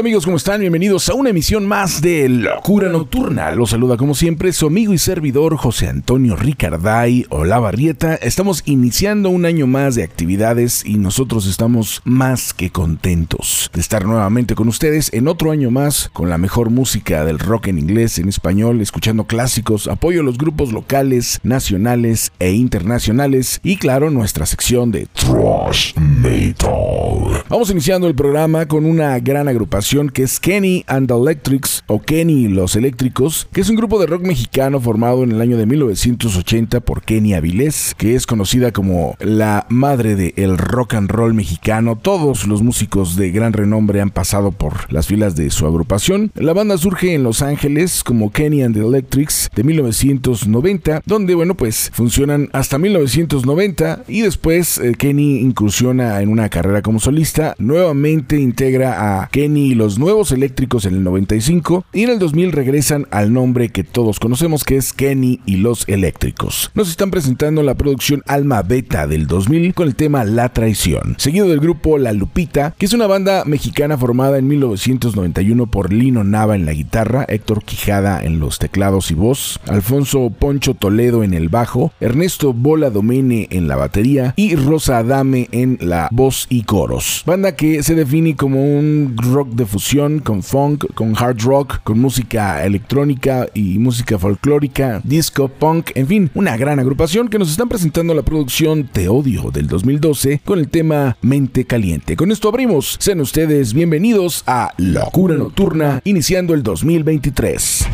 Tal amigos? ¿Cómo están? Bienvenidos a una emisión más de Locura Nocturna. Los saluda como siempre su amigo y servidor José Antonio Ricarday Barrieta. Estamos iniciando un año más de actividades y nosotros estamos más que contentos de estar nuevamente con ustedes en otro año más con la mejor música del rock en inglés, en español, escuchando clásicos, apoyo a los grupos locales, nacionales e internacionales y claro nuestra sección de Thrash Metal. Vamos iniciando el programa con una gran agrupación que es Kenny and the Electrics o Kenny y los Eléctricos, que es un grupo de rock mexicano formado en el año de 1980 por Kenny Avilés, que es conocida como la madre del rock and roll mexicano. Todos los músicos de gran renombre han pasado por las filas de su agrupación. La banda surge en Los Ángeles como Kenny and the Electrics de 1990, donde bueno pues funcionan hasta 1990 y después eh, Kenny incursiona en una carrera como solista, nuevamente integra a Kenny y los nuevos eléctricos en el 95 y en el 2000 regresan al nombre que todos conocemos que es Kenny y los eléctricos. Nos están presentando la producción Alma Beta del 2000 con el tema La Traición, seguido del grupo La Lupita, que es una banda mexicana formada en 1991 por Lino Nava en la guitarra, Héctor Quijada en los teclados y voz, Alfonso Poncho Toledo en el bajo, Ernesto Bola Domene en la batería y Rosa Adame en la voz y coros. Banda que se define como un rock de fusión, con funk, con hard rock, con música electrónica y música folclórica, disco, punk, en fin, una gran agrupación que nos están presentando la producción Te Odio del 2012 con el tema Mente Caliente. Con esto abrimos, sean ustedes bienvenidos a Locura Nocturna, iniciando el 2023.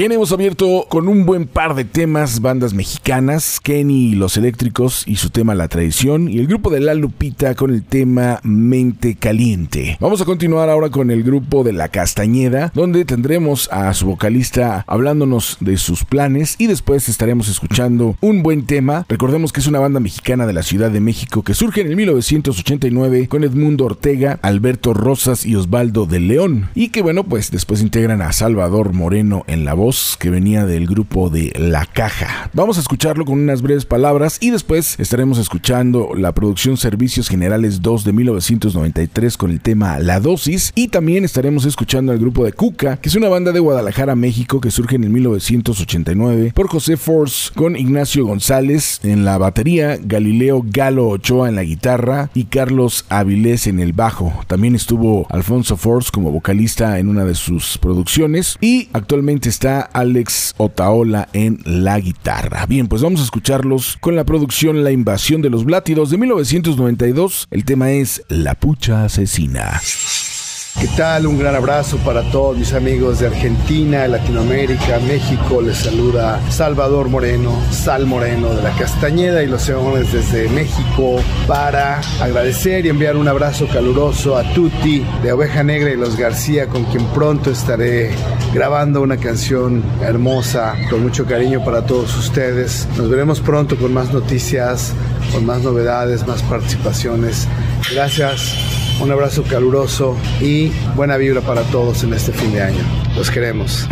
Bien, hemos abierto con un buen par de temas, bandas mexicanas, Kenny y los Eléctricos y su tema La Traición, y el grupo de La Lupita con el tema Mente Caliente. Vamos a continuar ahora con el grupo de La Castañeda, donde tendremos a su vocalista hablándonos de sus planes y después estaremos escuchando un buen tema. Recordemos que es una banda mexicana de la Ciudad de México que surge en el 1989 con Edmundo Ortega, Alberto Rosas y Osvaldo de León, y que bueno, pues después integran a Salvador Moreno en la voz que venía del grupo de La Caja. Vamos a escucharlo con unas breves palabras y después estaremos escuchando la producción Servicios Generales 2 de 1993 con el tema La Dosis y también estaremos escuchando al grupo de Cuca, que es una banda de Guadalajara, México que surge en el 1989 por José Force con Ignacio González en la batería, Galileo Galo Ochoa en la guitarra y Carlos Avilés en el bajo. También estuvo Alfonso Force como vocalista en una de sus producciones y actualmente está Alex Otaola en la guitarra. Bien, pues vamos a escucharlos con la producción La invasión de los Blátidos de 1992. El tema es La pucha asesina. ¿Qué tal? Un gran abrazo para todos mis amigos de Argentina, Latinoamérica, México. Les saluda Salvador Moreno, Sal Moreno de la Castañeda y los Leones desde México para agradecer y enviar un abrazo caluroso a Tuti de Oveja Negra y los García, con quien pronto estaré grabando una canción hermosa con mucho cariño para todos ustedes. Nos veremos pronto con más noticias, con más novedades, más participaciones. Gracias. Un abrazo caluroso y buena vibra para todos en este fin de año. Los queremos.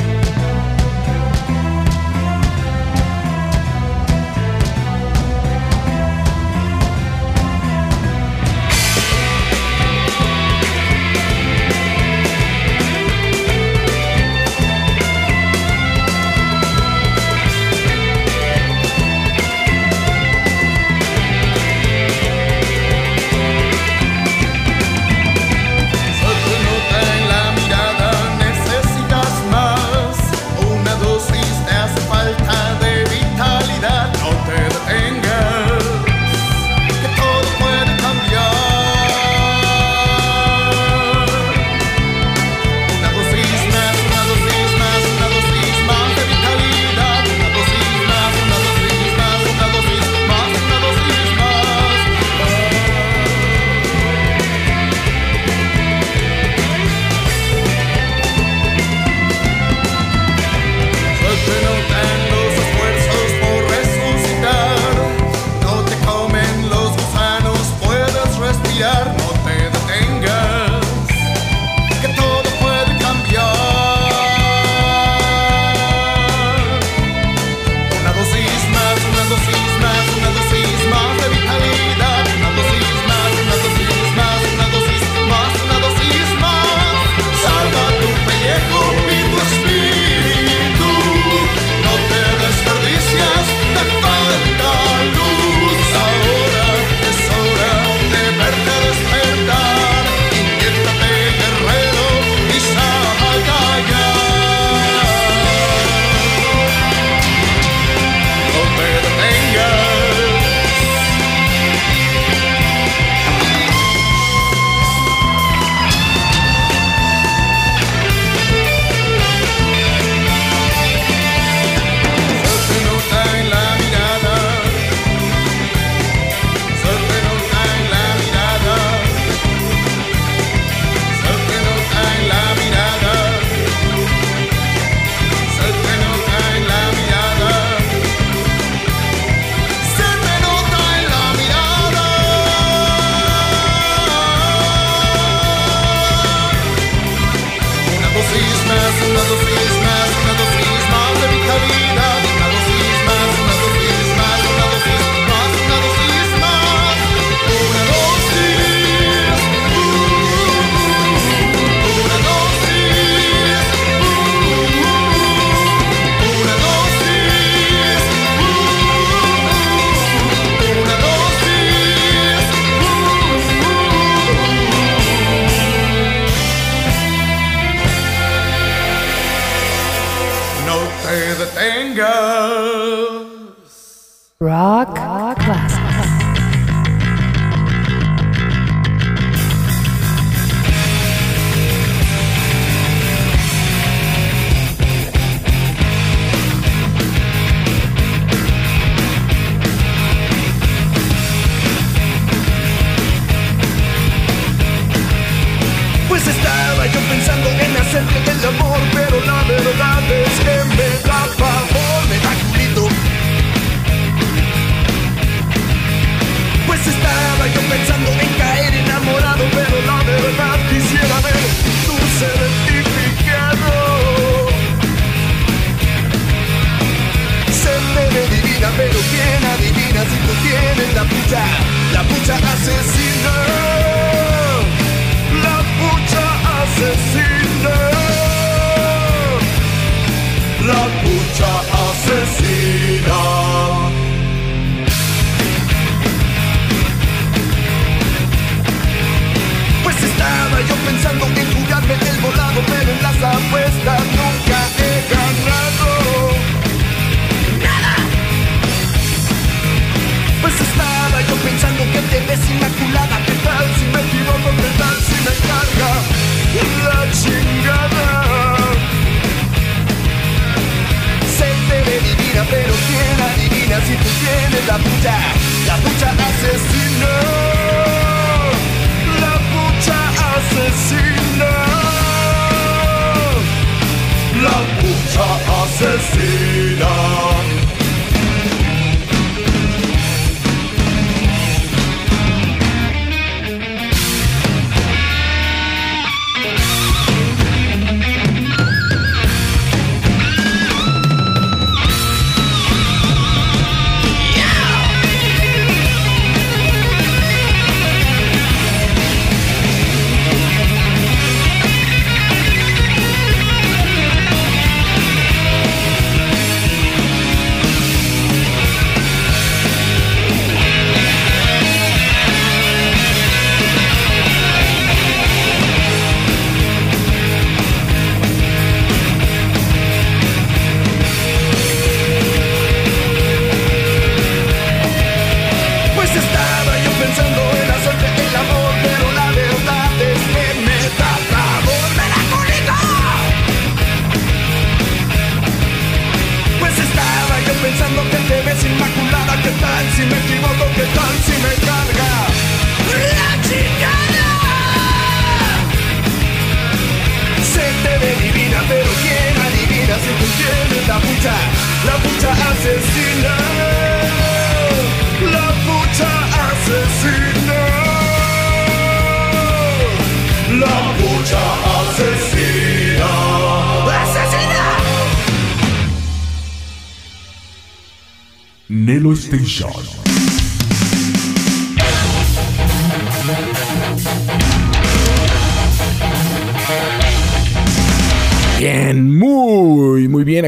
Adivina si tú tienes la pucha, la pucha asesina? La pucha asesina. La pucha asesina.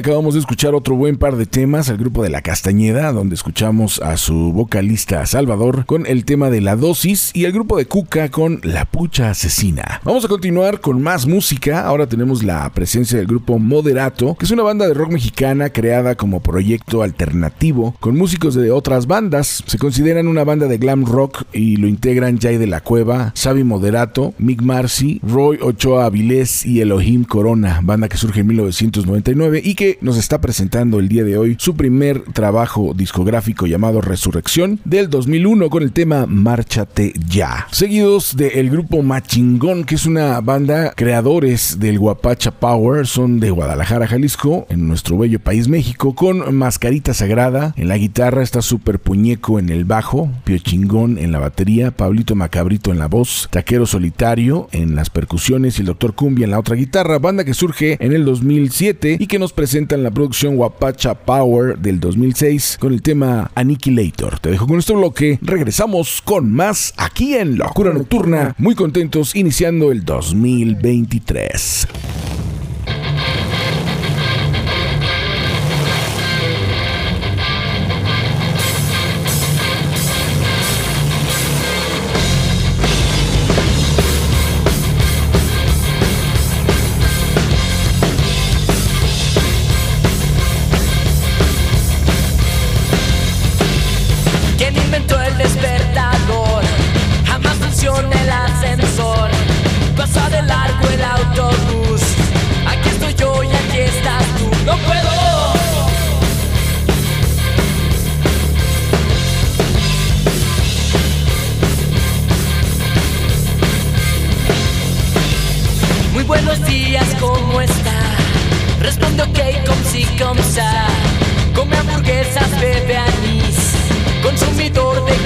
Acabamos de escuchar otro buen par de temas al grupo de La Castañeda, donde escuchamos a su vocalista Salvador con el tema de la dosis y el grupo de Cuca con La Pucha Asesina. Vamos a continuar con más música. Ahora tenemos la presencia del grupo Moderato, que es una banda de rock mexicana creada como proyecto alternativo con músicos de otras bandas. Se consideran una banda de glam rock y lo integran Jay de la Cueva, Xavi Moderato, Mick Marcy, Roy Ochoa Avilés y Elohim Corona, banda que surge en 1999 y que nos está presentando el día de hoy su primer trabajo discográfico llamado Resurrección del 2001 con el tema Márchate ya. Seguidos del grupo Machingón, que es una banda creadores del Guapacha Power, son de Guadalajara, Jalisco, en nuestro bello país México, con Mascarita Sagrada en la guitarra, está Super Puñeco en el bajo, Pio Chingón en la batería, Pablito Macabrito en la voz, Taquero Solitario en las percusiones y el Doctor Cumbia en la otra guitarra, banda que surge en el 2007 y que nos presenta en la producción Guapacha Power del 2006 con el tema Annihilator. Te dejo con este bloque, regresamos con más aquí en Locura Nocturna, muy contentos iniciando el 2023. Como sa. Come hamburguesas, bebe anís. Consumidor de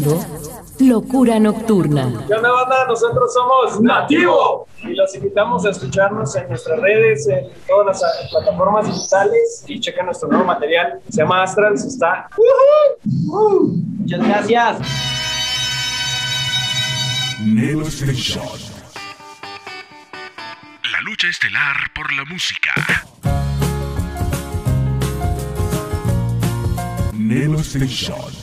escuchando Locura Nocturna. ¿Qué onda, banda? Nosotros somos Nativo y los invitamos a escucharnos en nuestras redes, en todas las eh, plataformas digitales y chequen nuestro nuevo material. Se llama Astrals, está. ¡Woohoo! Muchas gracias. Nelo Station. La lucha estelar por la música. Nelo Station.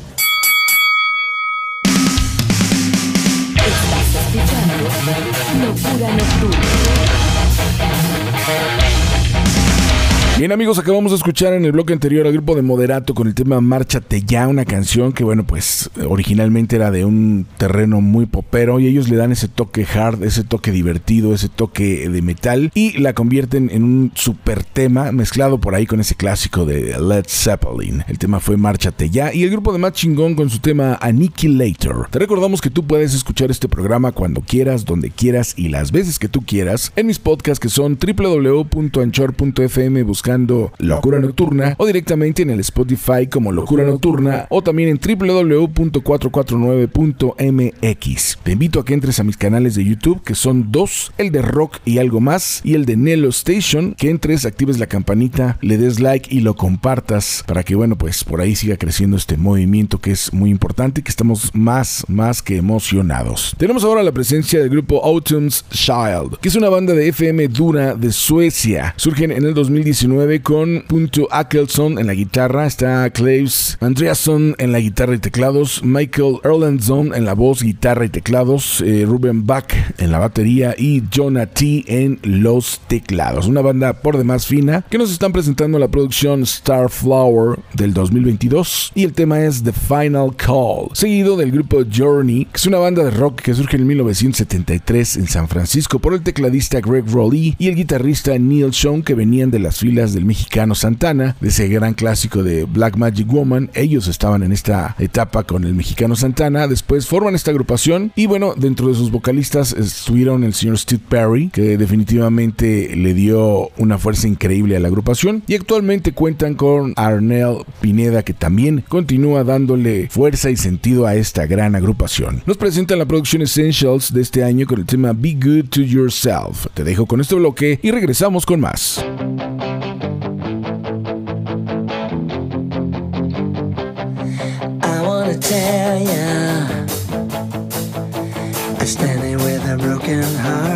Bien amigos, acabamos de escuchar en el bloque anterior al grupo de Moderato con el tema Márchate ya, una canción que bueno pues originalmente era de un terreno muy popero y ellos le dan ese toque hard, ese toque divertido, ese toque de metal y la convierten en un super tema mezclado por ahí con ese clásico de Led Zeppelin. El tema fue Márchate ya y el grupo de más chingón con su tema Annihilator. Te recordamos que tú puedes escuchar este programa cuando quieras, donde quieras y las veces que tú quieras en mis podcasts que son www.anchor.fm buscando Locura Nocturna o directamente en el Spotify como Locura Nocturna o también en www.449.mx. Te invito a que entres a mis canales de YouTube que son dos, el de rock y algo más y el de Nelo Station, que entres, actives la campanita, le des like y lo compartas para que bueno pues por ahí siga creciendo este movimiento que es muy importante y que estamos más, más que emocionados. Tenemos ahora la presencia del grupo Autumn's Child, que es una banda de FM dura de Suecia. Surgen en el 2019 con Punto Akelson en la guitarra, está Claves Andreasson en la guitarra y teclados, Michael Erlandson en la voz, guitarra y teclados, eh, Ruben Bach en la batería y Jonah T en los teclados. Una banda por demás fina que nos están presentando la producción Starflower del 2022 y el tema es The Final Call, seguido del grupo Journey, que es una banda de rock que surge en 1973 en San Francisco por el tecladista Greg Rowley y el guitarrista Neil Sean que venían de las filas del mexicano Santana, de ese gran clásico de Black Magic Woman. Ellos estaban en esta etapa con el mexicano Santana. Después forman esta agrupación y bueno, dentro de sus vocalistas estuvieron el señor Steve Perry, que definitivamente le dio una fuerza increíble a la agrupación. Y actualmente cuentan con Arnel Pineda, que también continúa dándole fuerza y sentido a esta gran agrupación. Nos presentan la producción Essentials de este año con el tema Be Good to Yourself. Te dejo con este bloque y regresamos con más. Tell I'm standing with a broken heart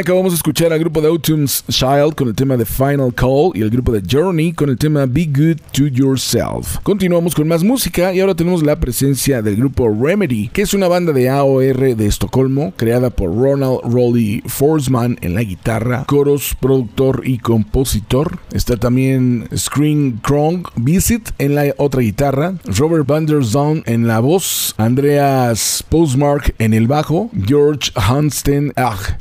Bien, acabamos de escuchar al grupo de Autumn's Child con el tema de Final Call y el grupo de Journey con el tema Be Good to Yourself. Continuamos con más música y ahora tenemos la presencia del grupo Remedy, que es una banda de AOR de Estocolmo, creada por Ronald Rolly Forsman en la guitarra, coros, productor y compositor. Está también Screen Krong Visit en la otra guitarra, Robert Van der Zon en la voz, Andreas Postmark en el bajo, George Hansten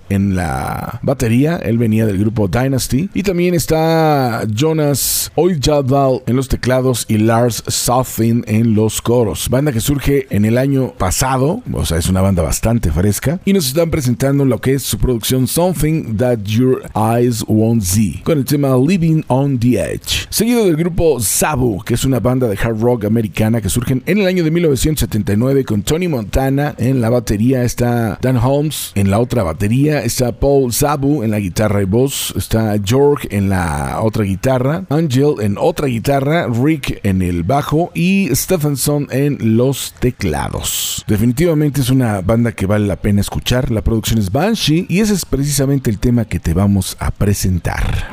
en la batería. Él venía del grupo Dynasty. Y también está Jonas Oijadal en los teclados y Lars Southin en los coros. Banda que surge en el año pasado, o sea, es una banda bastante fresca. Y nos están presentando lo que es su producción Something That Your Eyes Won't See, con el tema Living on the Edge. Seguido del grupo Sabu, que es una banda de hard rock americana que surgen en el año de 1979 con Tony Montana en la batería, está Dan Holmes en la otra batería, está Paul Sabu en la guitarra y voz, está York en la otra guitarra, Angel en otra guitarra, Rick en el bajo y Stephenson en los teclados. Definitivamente es una banda que vale la pena escuchar. La producción es Banshee y ese es precisamente el tema que te vamos a presentar.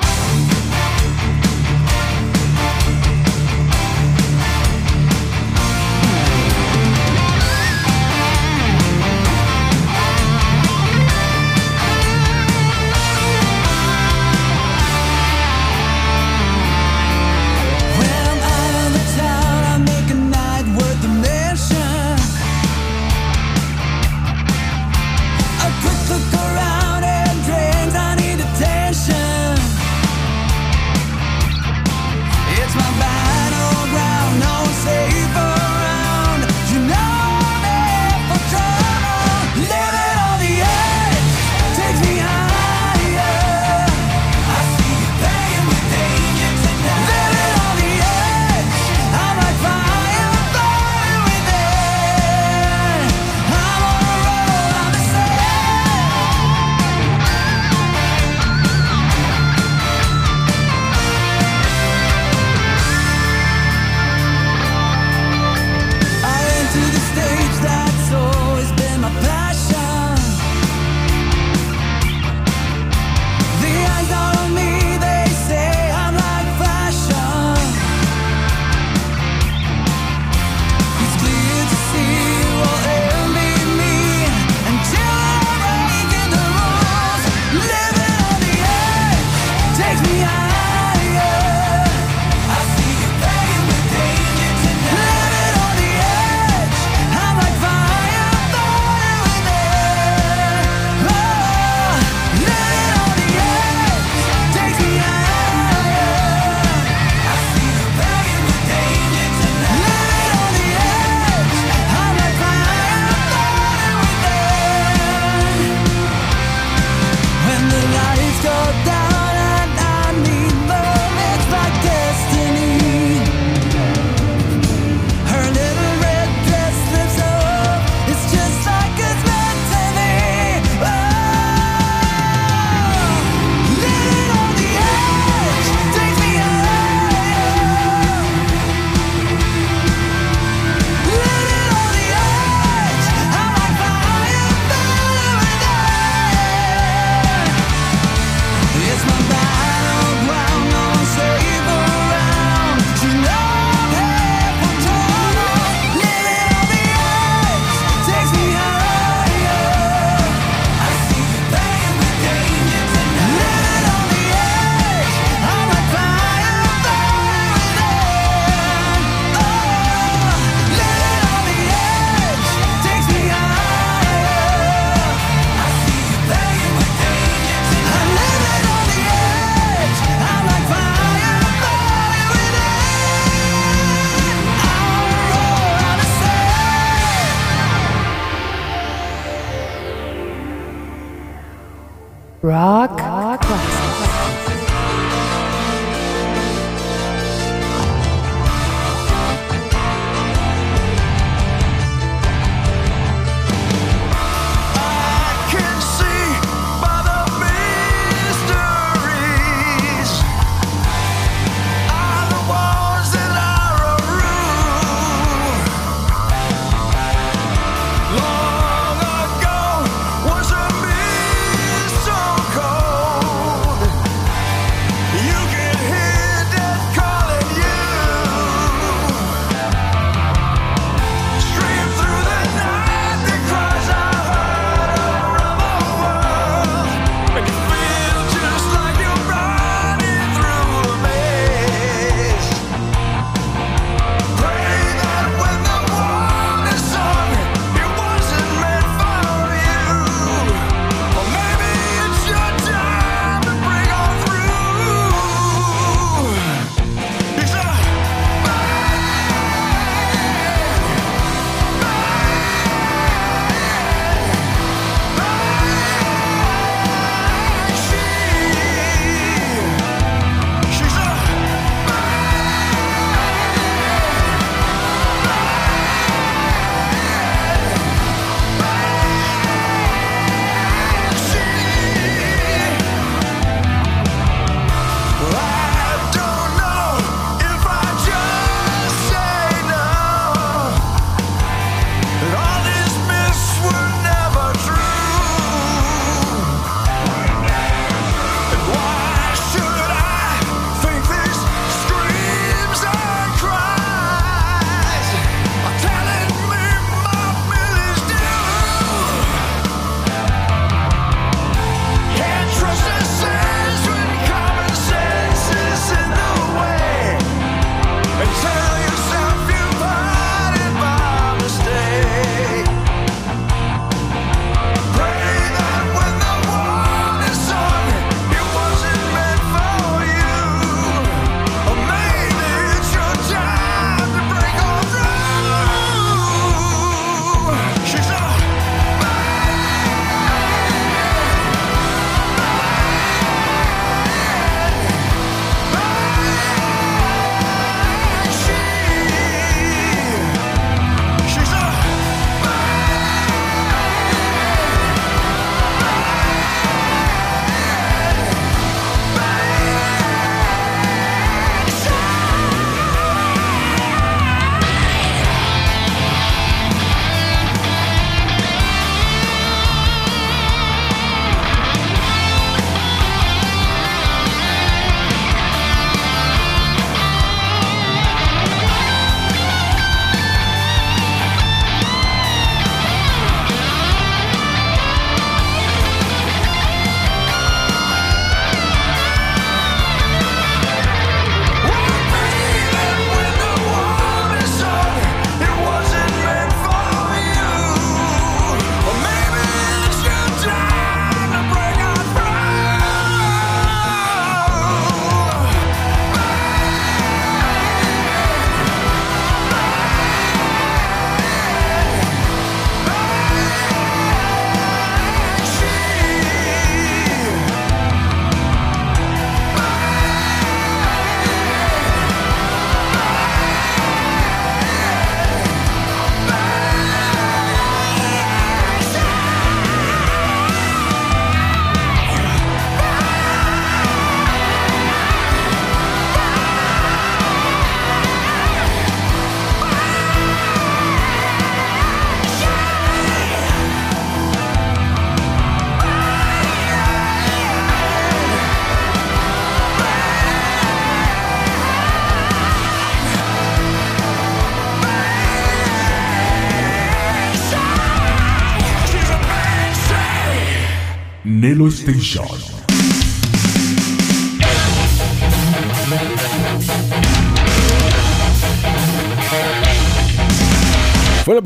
Nelo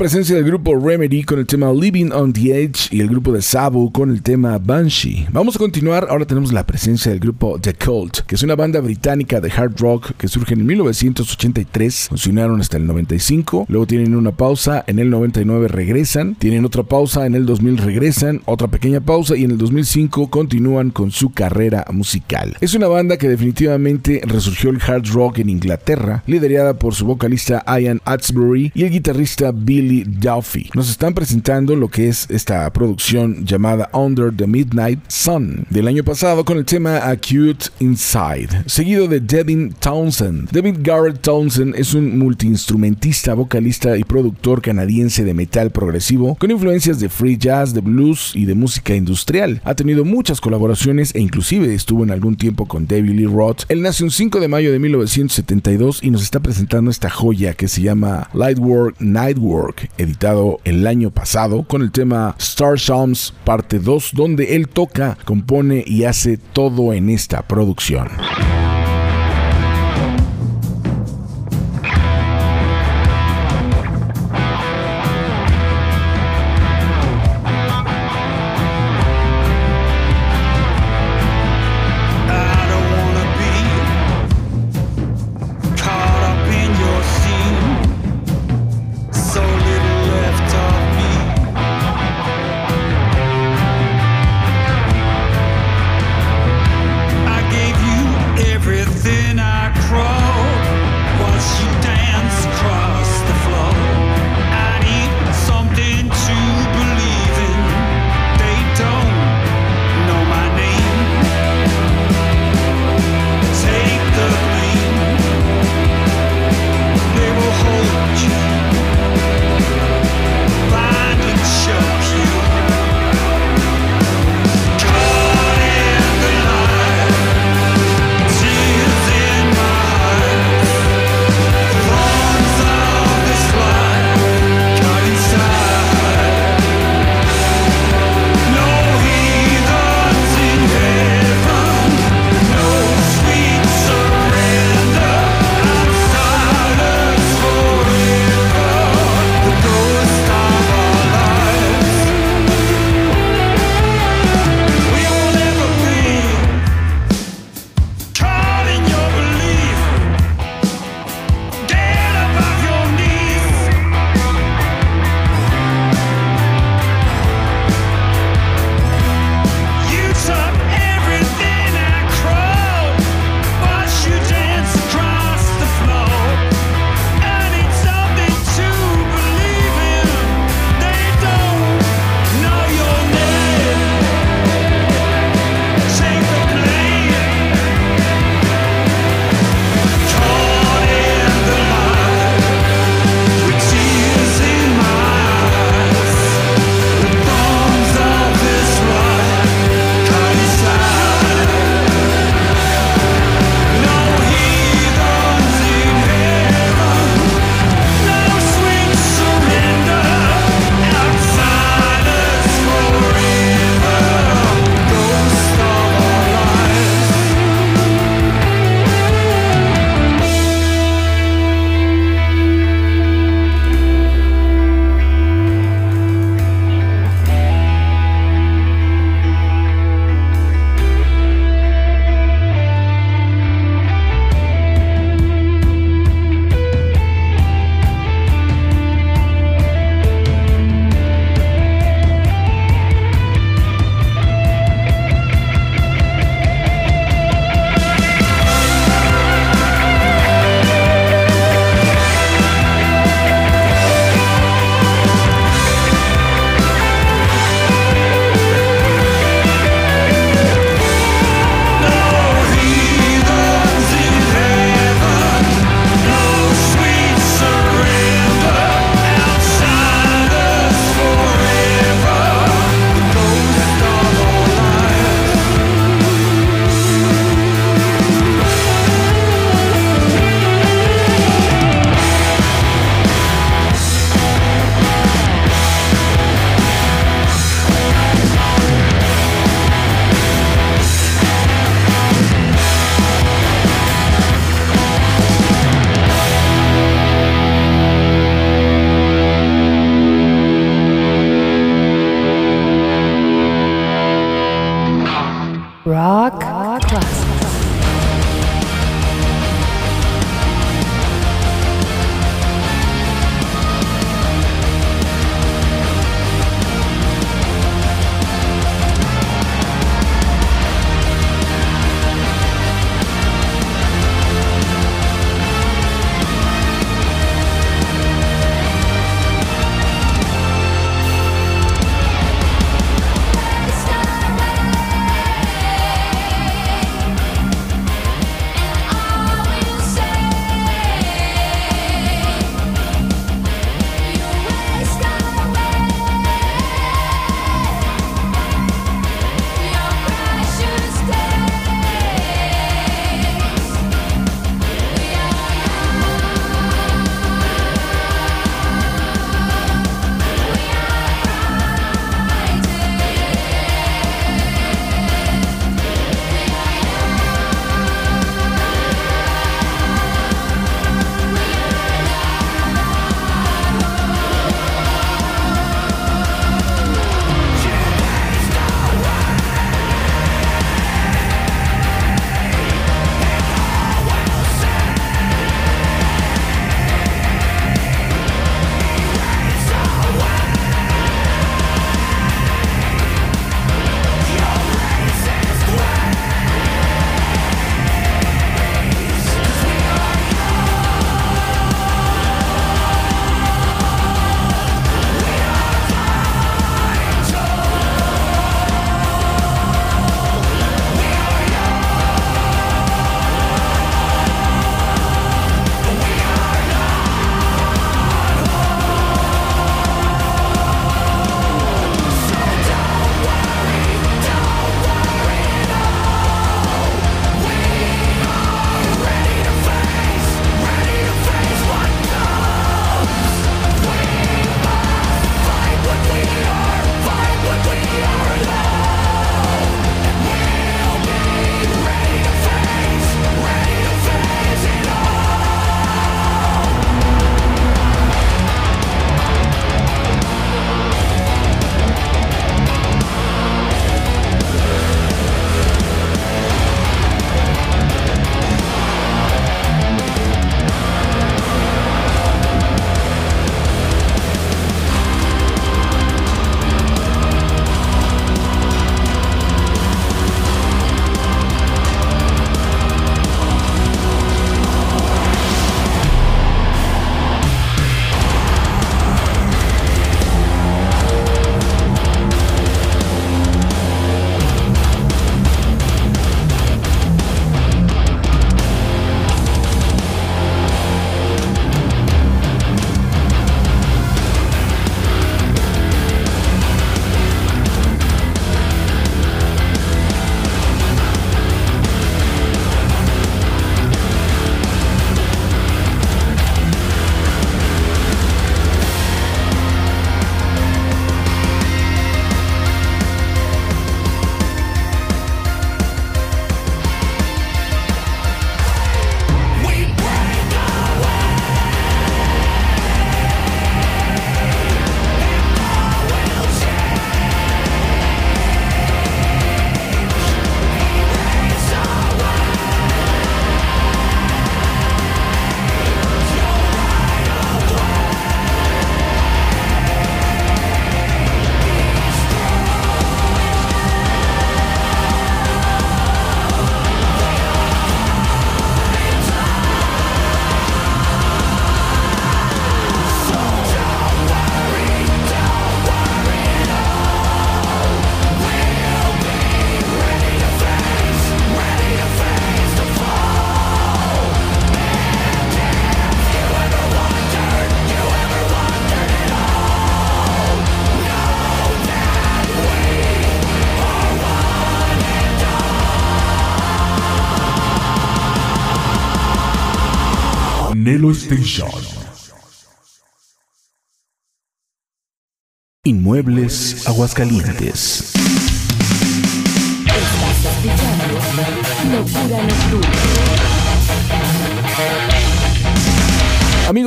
presencia del grupo Remedy con el tema Living on the Edge y el grupo de Sabu con el tema Banshee. Vamos a continuar, ahora tenemos la presencia del grupo The Cult, que es una banda británica de hard rock que surge en 1983, funcionaron hasta el 95, luego tienen una pausa, en el 99 regresan, tienen otra pausa, en el 2000 regresan, otra pequeña pausa y en el 2005 continúan con su carrera musical. Es una banda que definitivamente resurgió el hard rock en Inglaterra, liderada por su vocalista Ian Atsbury y el guitarrista Billy Duffy. Nos están presentando lo que es esta producción llamada Under the Midnight Sun del año pasado con el tema Acute Inside, seguido de Devin Townsend. David Garrett Townsend es un multiinstrumentista, vocalista y productor canadiense de metal progresivo con influencias de free jazz, de blues y de música industrial. Ha tenido muchas colaboraciones e inclusive estuvo en algún tiempo con David Lee Roth. Él nació un 5 de mayo de 1972 y nos está presentando esta joya que se llama Lightwork Nightwork editado el año pasado, con el tema Star Psalms parte 2, donde él toca, compone y hace todo en esta producción. Escuchando Locura Nocturna.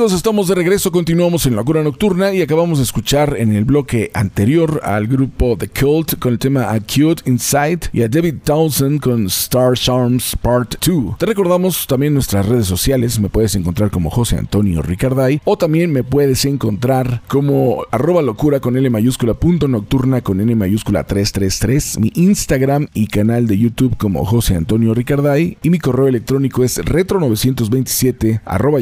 Estamos de regreso, continuamos en La Cura Nocturna y acabamos de escuchar en el bloque anterior al grupo The Cult con el tema Acute Insight y a David Townsend con Star Charms Part 2. Te recordamos también nuestras redes sociales, me puedes encontrar como José Antonio Ricarday o también me puedes encontrar como arroba locura con L mayúscula punto nocturna con N mayúscula 333, mi Instagram y canal de YouTube como José Antonio Ricarday y mi correo electrónico es retro927 arroba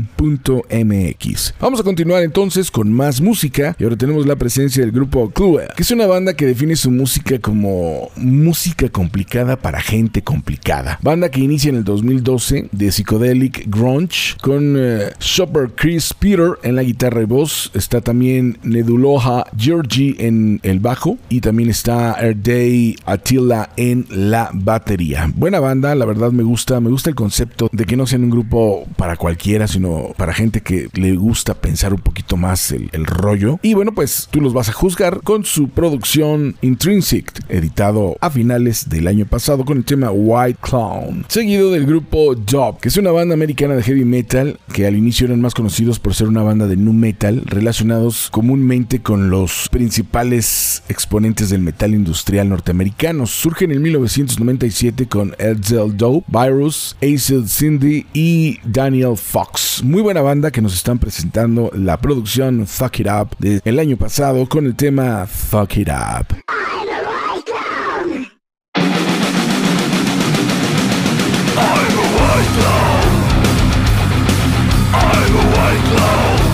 yahoo.com.mx. Vamos a continuar entonces con más música y ahora tenemos la presencia del grupo Clue, que es una banda que define su música como música complicada para gente complicada. Banda que inicia en el 2012 de Psychedelic Grunge con eh, Shopper Chris Peter en la guitarra y voz, está también Neduloha Georgie en el bajo y también está Erday Attila en la batería. Buena banda, la verdad me gusta, me gusta el concepto de que no sean un grupo para cualquiera, sino para gente que le gusta pensar un poquito más el, rollo. Y bueno, pues tú los vas a juzgar con su producción Intrinsic, editado a finales del año pasado con el tema White Clown, seguido del grupo Job, que es una banda americana de heavy metal que al inicio eran más conocidos por ser una banda de nu metal relacionados comúnmente con los principales exponentes del metal industrial norteamericano. Surge en el 1997 con Edsel Doe, Virus, Acid Cindy y Daniel Fox. Muy buena banda que nos están presentando la producción Fuck It Up del año pasado con el tema Fuck It Up. Solitude,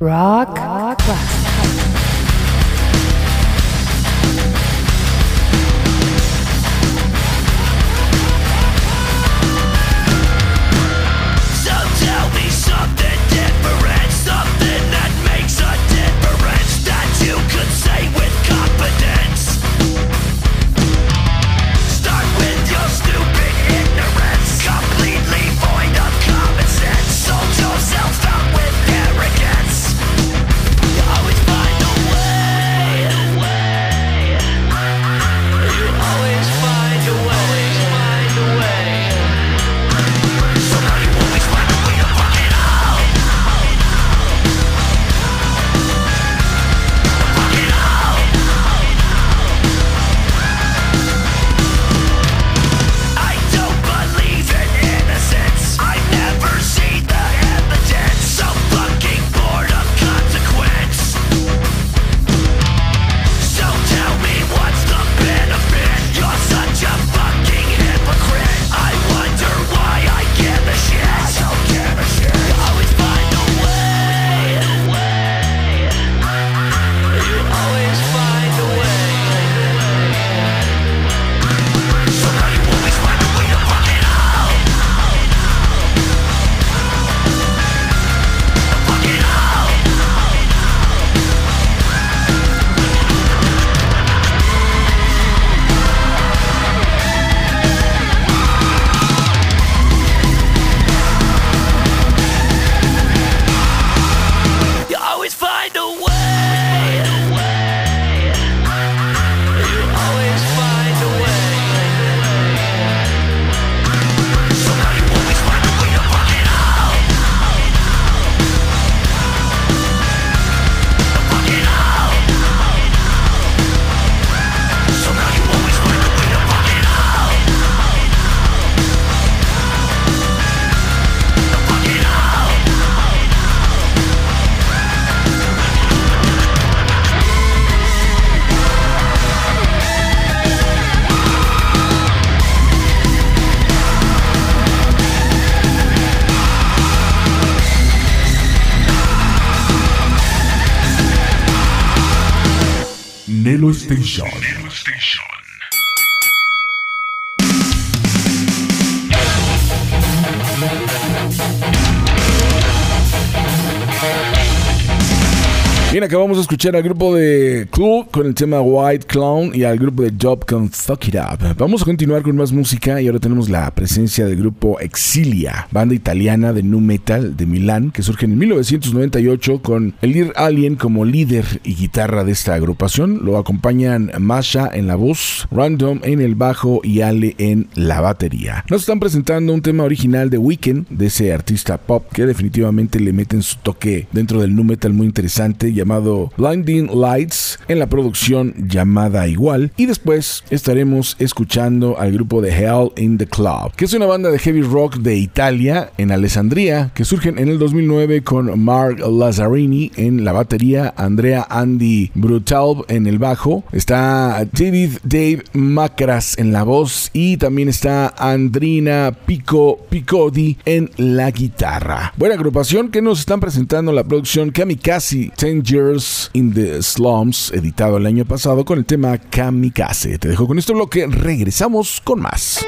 Rock escuchar al grupo de Club con el tema White Clown y al grupo de Job con Fuck It Up. Vamos a continuar con más música y ahora tenemos la presencia del grupo Exilia, banda italiana de nu metal de Milán que surge en 1998 con el líder Alien como líder y guitarra de esta agrupación. Lo acompañan Masha en la voz, Random en el bajo y Ale en la batería. Nos están presentando un tema original de Weekend de ese artista pop que definitivamente le meten su toque dentro del nu metal muy interesante llamado Blinding Lights en la producción llamada igual. Y después estaremos escuchando al grupo de Hell in the Club que es una banda de heavy rock de Italia en Alessandria que surgen en el 2009 con Mark Lazzarini en la batería Andrea Andy Brutal en el bajo está David Dave Macras en la voz y también está Andrina Pico Picodi en la guitarra. Buena agrupación que nos están presentando la producción Kamikaze 10 Years in the Slums, editado el año pasado con el tema Kamikaze. Te dejo con este bloque, regresamos con más.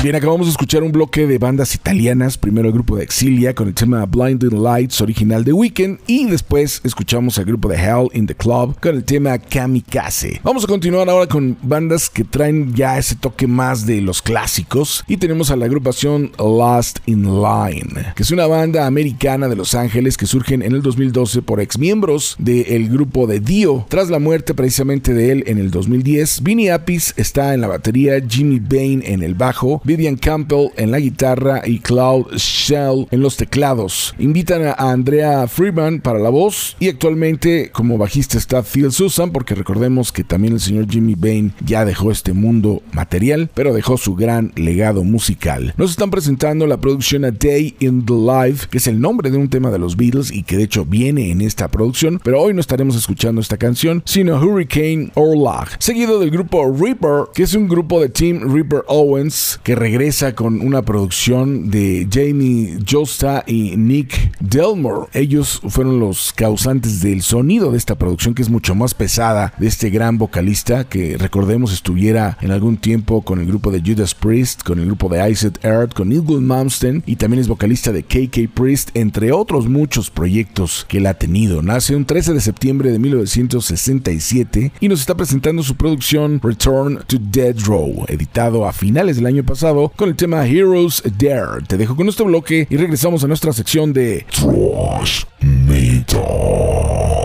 Bien, acabamos de escuchar un bloque de bandas italianas. Primero el grupo de Exilia con el tema Blinding Lights, original de Weekend. Y después escuchamos al grupo de Hell in the Club con el tema Kamikaze. Vamos a continuar ahora con bandas que traen ya ese toque más de los clásicos. Y tenemos a la agrupación Last in Line, que es una banda americana de Los Ángeles que surgen en el 2012 por ex miembros del grupo de Dio. Tras la muerte precisamente de él en el 2010, Vinny Appice está en la batería, Jimmy Bain en el bajo. Vivian Campbell en la guitarra y Cloud Shell en los teclados. Invitan a Andrea Freeman para la voz y actualmente como bajista está Phil Susan porque recordemos que también el señor Jimmy Bain ya dejó este mundo material pero dejó su gran legado musical. Nos están presentando la producción A Day in the Life que es el nombre de un tema de los Beatles y que de hecho viene en esta producción pero hoy no estaremos escuchando esta canción sino Hurricane Orlag seguido del grupo Reaper que es un grupo de Team Reaper Owens que regresa con una producción de Jamie Josta y Nick Delmore. Ellos fueron los causantes del sonido de esta producción que es mucho más pesada de este gran vocalista que recordemos estuviera en algún tiempo con el grupo de Judas Priest, con el grupo de Isaac Earth, con Eagle Malmsteen y también es vocalista de KK Priest, entre otros muchos proyectos que él ha tenido. Nace un 13 de septiembre de 1967 y nos está presentando su producción Return to Dead Row, editado a finales del año pasado con el tema Heroes Dare. Te dejo con este bloque y regresamos a nuestra sección de Trash Walk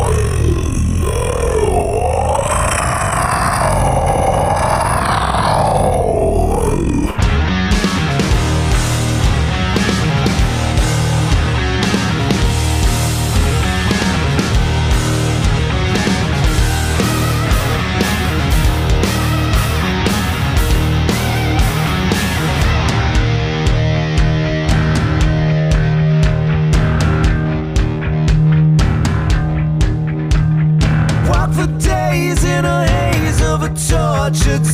tortured sun.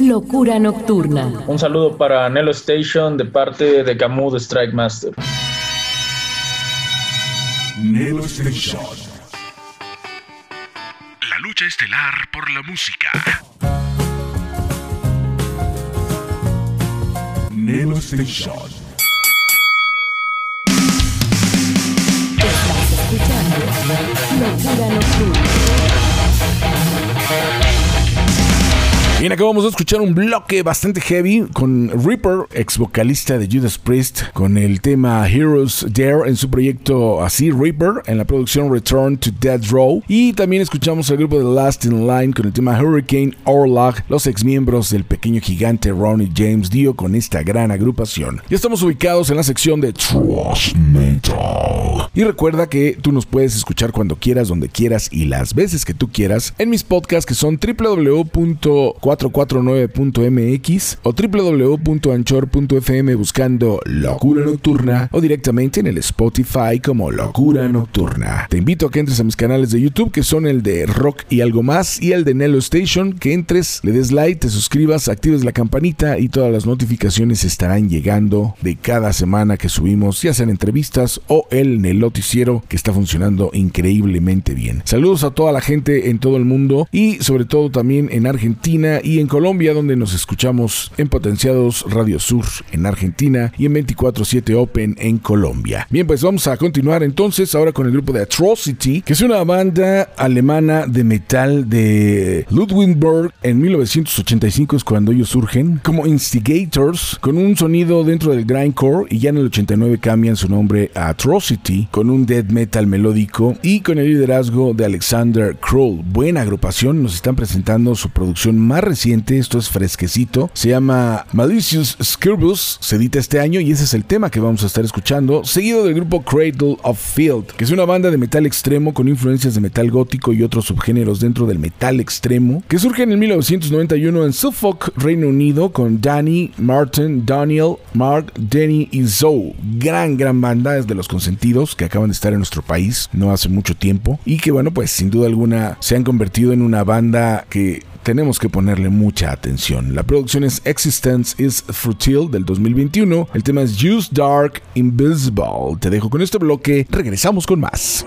Locura Nocturna. Un saludo para Nelo Station de parte de Camus Strike Master. Nelo Station. La lucha estelar por la música. Nelo Station. Locura Nocturna. Bien, acabamos de escuchar un bloque bastante heavy con Reaper, ex vocalista de Judas Priest, con el tema Heroes Dare en su proyecto así, Reaper, en la producción Return to Dead Row. Y también escuchamos al grupo The Last in Line con el tema Hurricane Orlog, los ex miembros del pequeño gigante Ronnie James Dio con esta gran agrupación. Ya estamos ubicados en la sección de Trash Metal. Y recuerda que tú nos puedes escuchar cuando quieras, donde quieras y las veces que tú quieras en mis podcasts que son www 449.mx o www.anchor.fm buscando Locura Nocturna o directamente en el Spotify como Locura Nocturna. Te invito a que entres a mis canales de YouTube que son el de Rock y algo más y el de Nelo Station, que entres, le des like, te suscribas, actives la campanita y todas las notificaciones estarán llegando de cada semana que subimos, ya sean entrevistas o el Neloticiero que está funcionando increíblemente bien. Saludos a toda la gente en todo el mundo y sobre todo también en Argentina y en Colombia donde nos escuchamos en Potenciados Radio Sur en Argentina y en 24/7 Open en Colombia. Bien, pues vamos a continuar entonces ahora con el grupo de Atrocity, que es una banda alemana de metal de Ludwigburg en 1985 es cuando ellos surgen como Instigators con un sonido dentro del grindcore y ya en el 89 cambian su nombre a Atrocity con un death metal melódico y con el liderazgo de Alexander Kroll. Buena agrupación, nos están presentando su producción más reciente, esto es fresquecito, se llama Malicious Skirbus, se edita este año y ese es el tema que vamos a estar escuchando, seguido del grupo Cradle of Field, que es una banda de metal extremo con influencias de metal gótico y otros subgéneros dentro del metal extremo, que surge en el 1991 en Suffolk, Reino Unido, con Danny, Martin, Daniel, Mark, Denny y Zoe. Gran, gran banda, es de los consentidos que acaban de estar en nuestro país no hace mucho tiempo y que bueno, pues sin duda alguna se han convertido en una banda que tenemos que ponerle mucha atención. La producción es Existence is Futile del 2021. El tema es Use Dark Invisible. Te dejo con este bloque. Regresamos con más.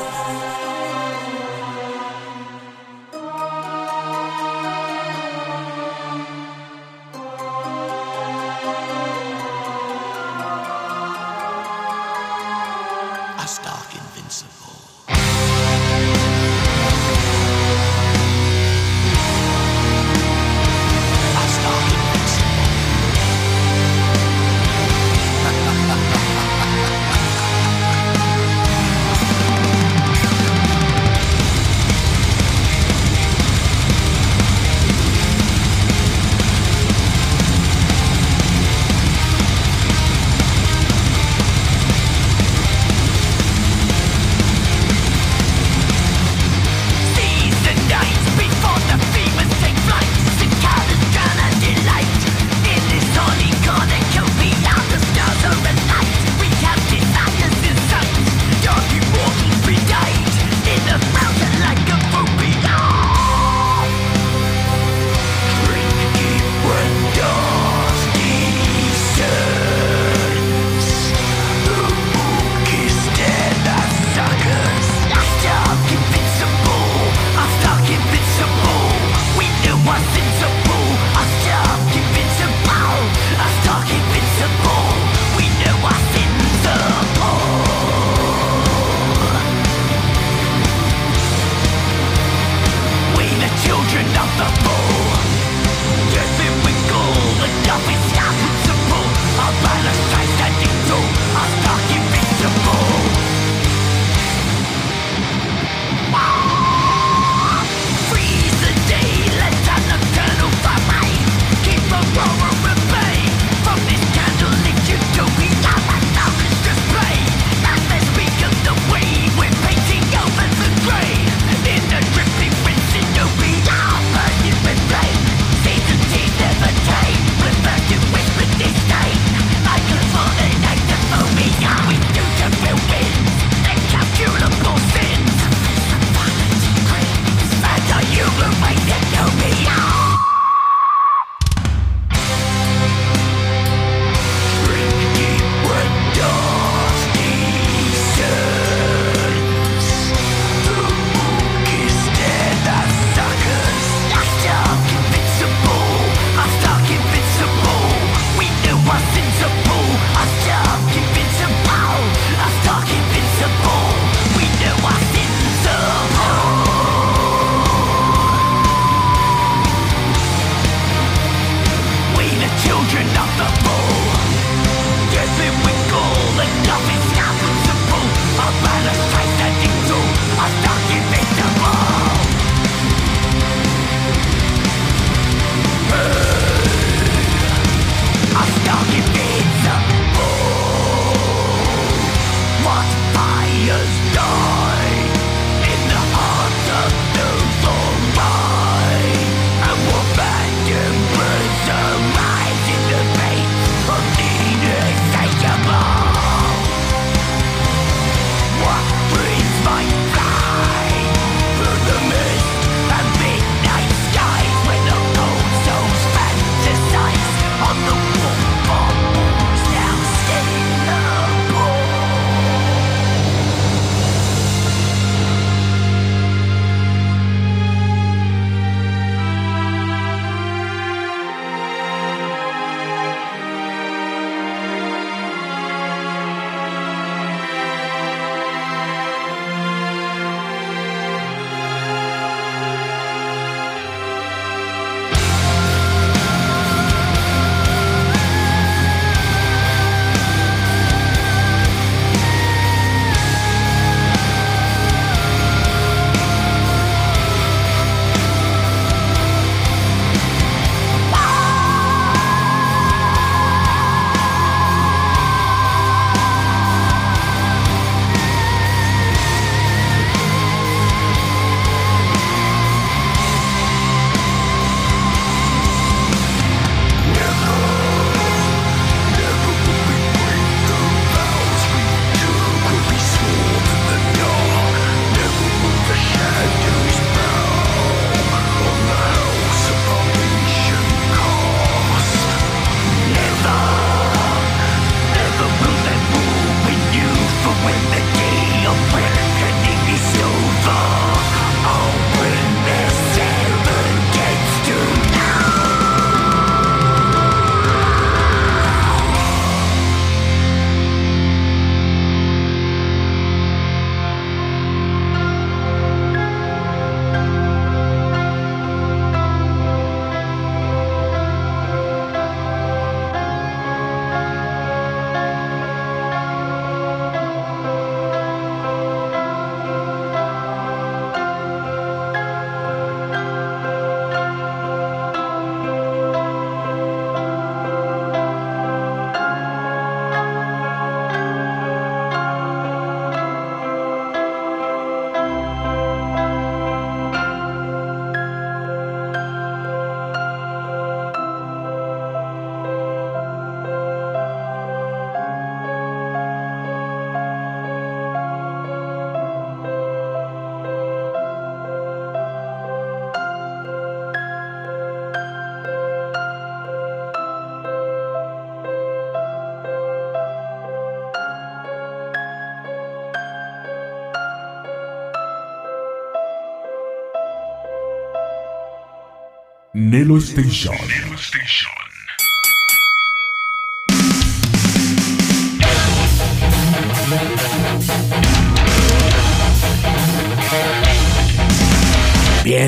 Nelo Station.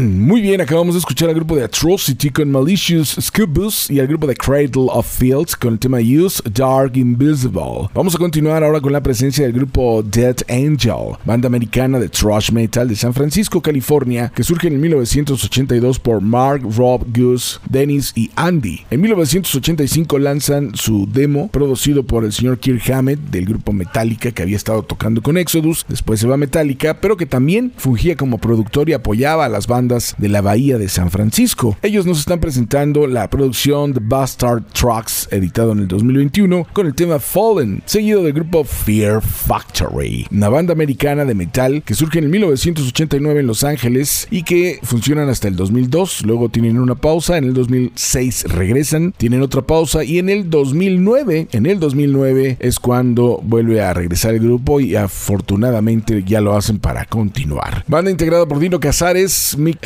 Muy bien, acabamos de escuchar al grupo de Atrocity con Malicious Scubus y al grupo de Cradle of Fields con el tema Use Dark Invisible. Vamos a continuar ahora con la presencia del grupo Dead Angel, banda americana de thrash metal de San Francisco, California, que surge en 1982 por Mark, Rob, Goose, Dennis y Andy. En 1985 lanzan su demo, producido por el señor Kirk Hammett del grupo Metallica, que había estado tocando con Exodus, después se va a Metallica, pero que también fungía como productor y apoyaba a las bandas de la Bahía de San Francisco. Ellos nos están presentando la producción The Bastard Trucks, editado en el 2021, con el tema Fallen, seguido del grupo Fear Factory, una banda americana de metal que surge en 1989 en Los Ángeles y que funcionan hasta el 2002, luego tienen una pausa, en el 2006 regresan, tienen otra pausa y en el 2009, en el 2009 es cuando vuelve a regresar el grupo y afortunadamente ya lo hacen para continuar. Banda integrada por Dino Casares, Mick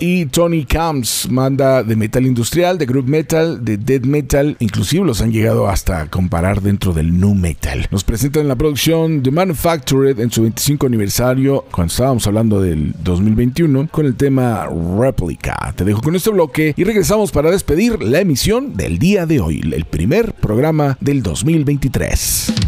Y Tony Camps, banda de metal industrial, de group metal, de death metal, inclusive los han llegado hasta comparar dentro del nu metal. Nos presentan en la producción The Manufactured en su 25 aniversario, cuando estábamos hablando del 2021, con el tema Replica. Te dejo con este bloque y regresamos para despedir la emisión del día de hoy, el primer programa del 2023.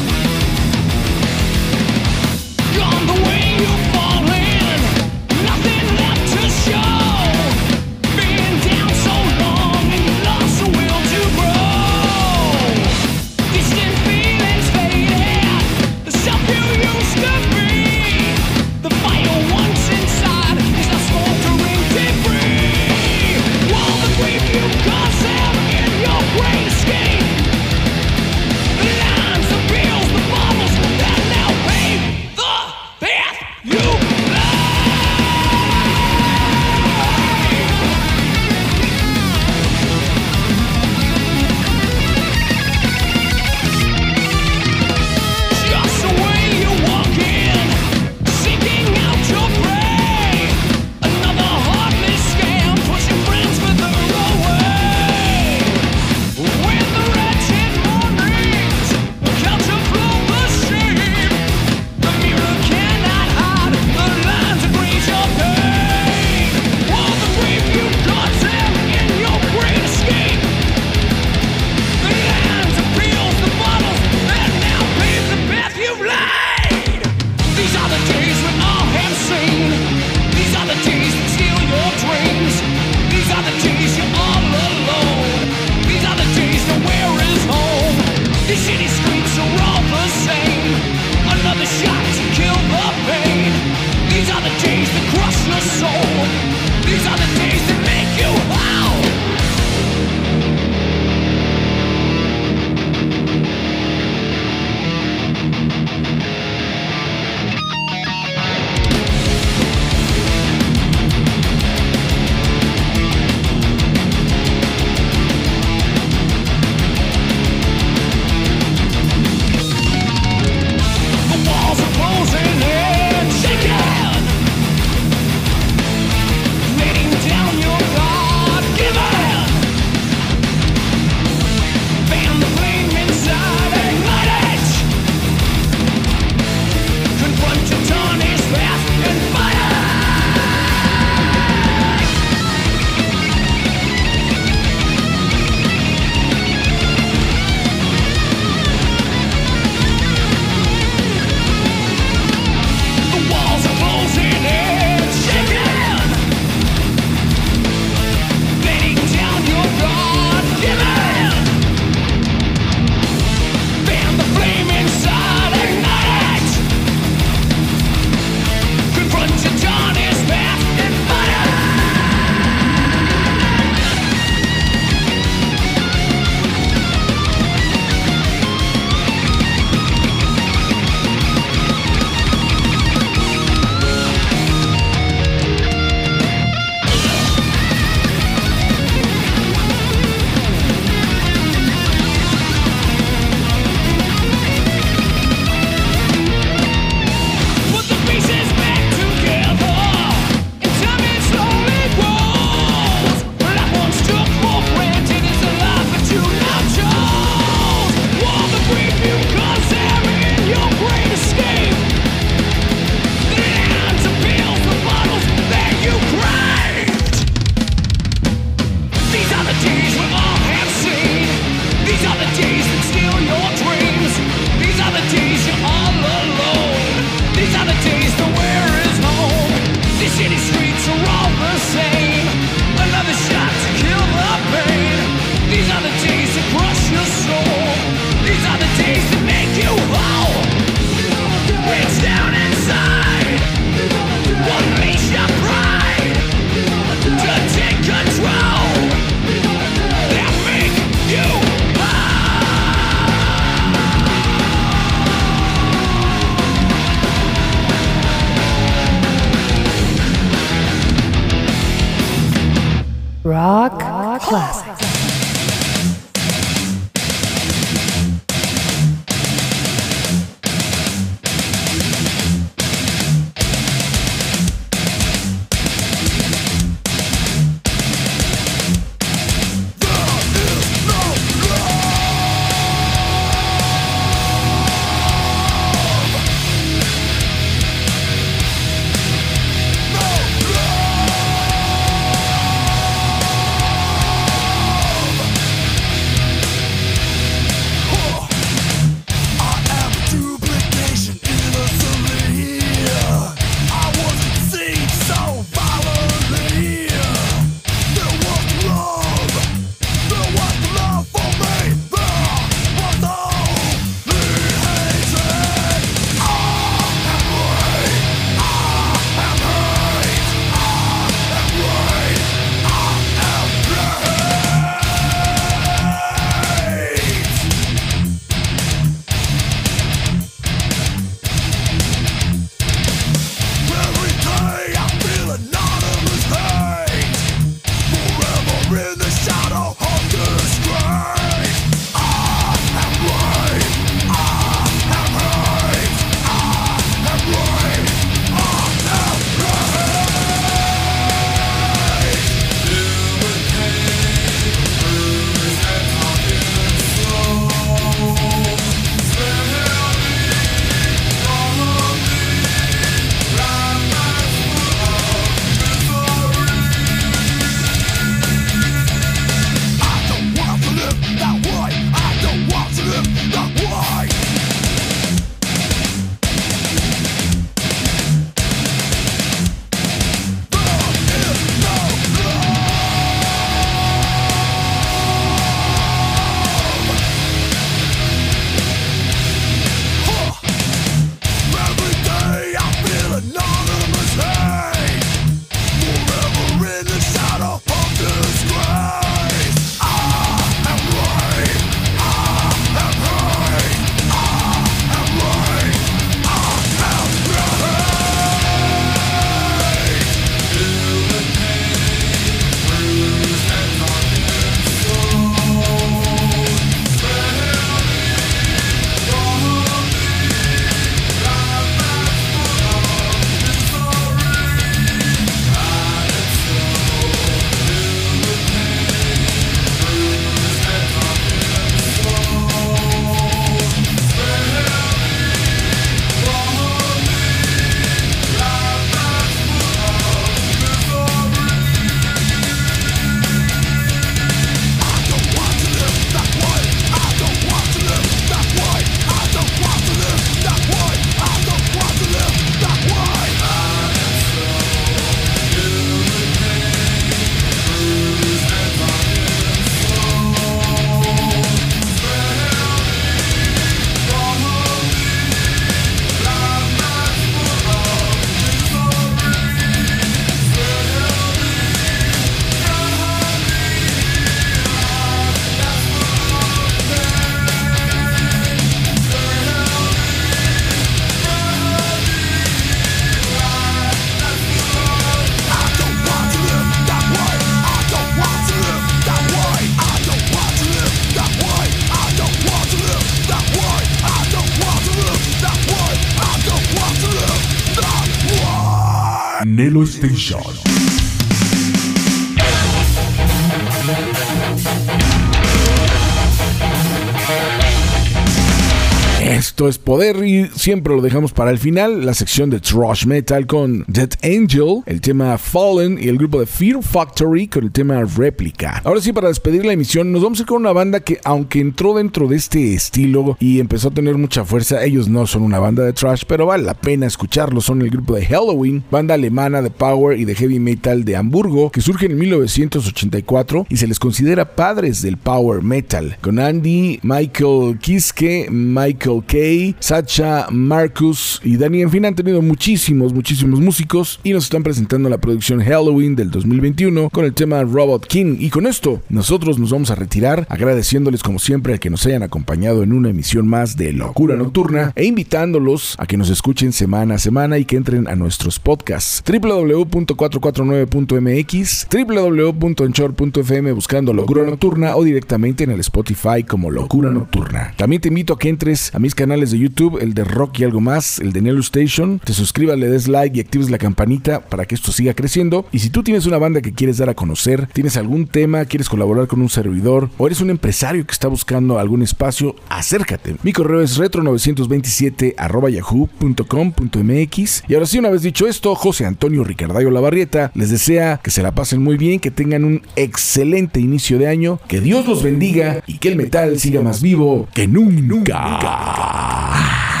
Poder y siempre lo dejamos para el final, la sección de thrash metal con Dead Angel, el tema Fallen y el grupo de Fear Factory con el tema Replica. Ahora sí, para despedir la emisión, nos vamos con una banda que aunque entró dentro de este estilo y empezó a tener mucha fuerza, ellos no son una banda de thrash, pero vale la pena escucharlos. Son el grupo de Halloween, banda alemana de power y de heavy metal de Hamburgo, que surge en 1984 y se les considera padres del power metal, con Andy, Michael Kiske, Michael Kay, Sacha, Marcus y Dani. En fin, han tenido muchísimos, muchísimos músicos y nos están presentando la producción Halloween del 2021 con el tema Robot King. Y con esto, nosotros nos vamos a retirar agradeciéndoles como siempre a que nos hayan acompañado en una emisión más de Locura Nocturna e invitándolos a que nos escuchen semana a semana y que entren a nuestros podcasts www.449.mx, www.enchor.fm buscando Locura Nocturna o directamente en el Spotify como Locura Nocturna. También te invito a que entres a mis canales de YouTube, el de Rock y algo más, el de Nelo Station. Te suscribas, le des like y actives la campanita para que esto siga creciendo. Y si tú tienes una banda que quieres dar a conocer, tienes algún tema, quieres colaborar con un servidor o eres un empresario que está buscando algún espacio, acércate. Mi correo es retro927 yahoo.com.mx. Y ahora sí, una vez dicho esto, José Antonio Ricardayo Lavarrieta les desea que se la pasen muy bien, que tengan un excelente inicio de año, que Dios los bendiga y que el metal siga más vivo que nunca. Ah.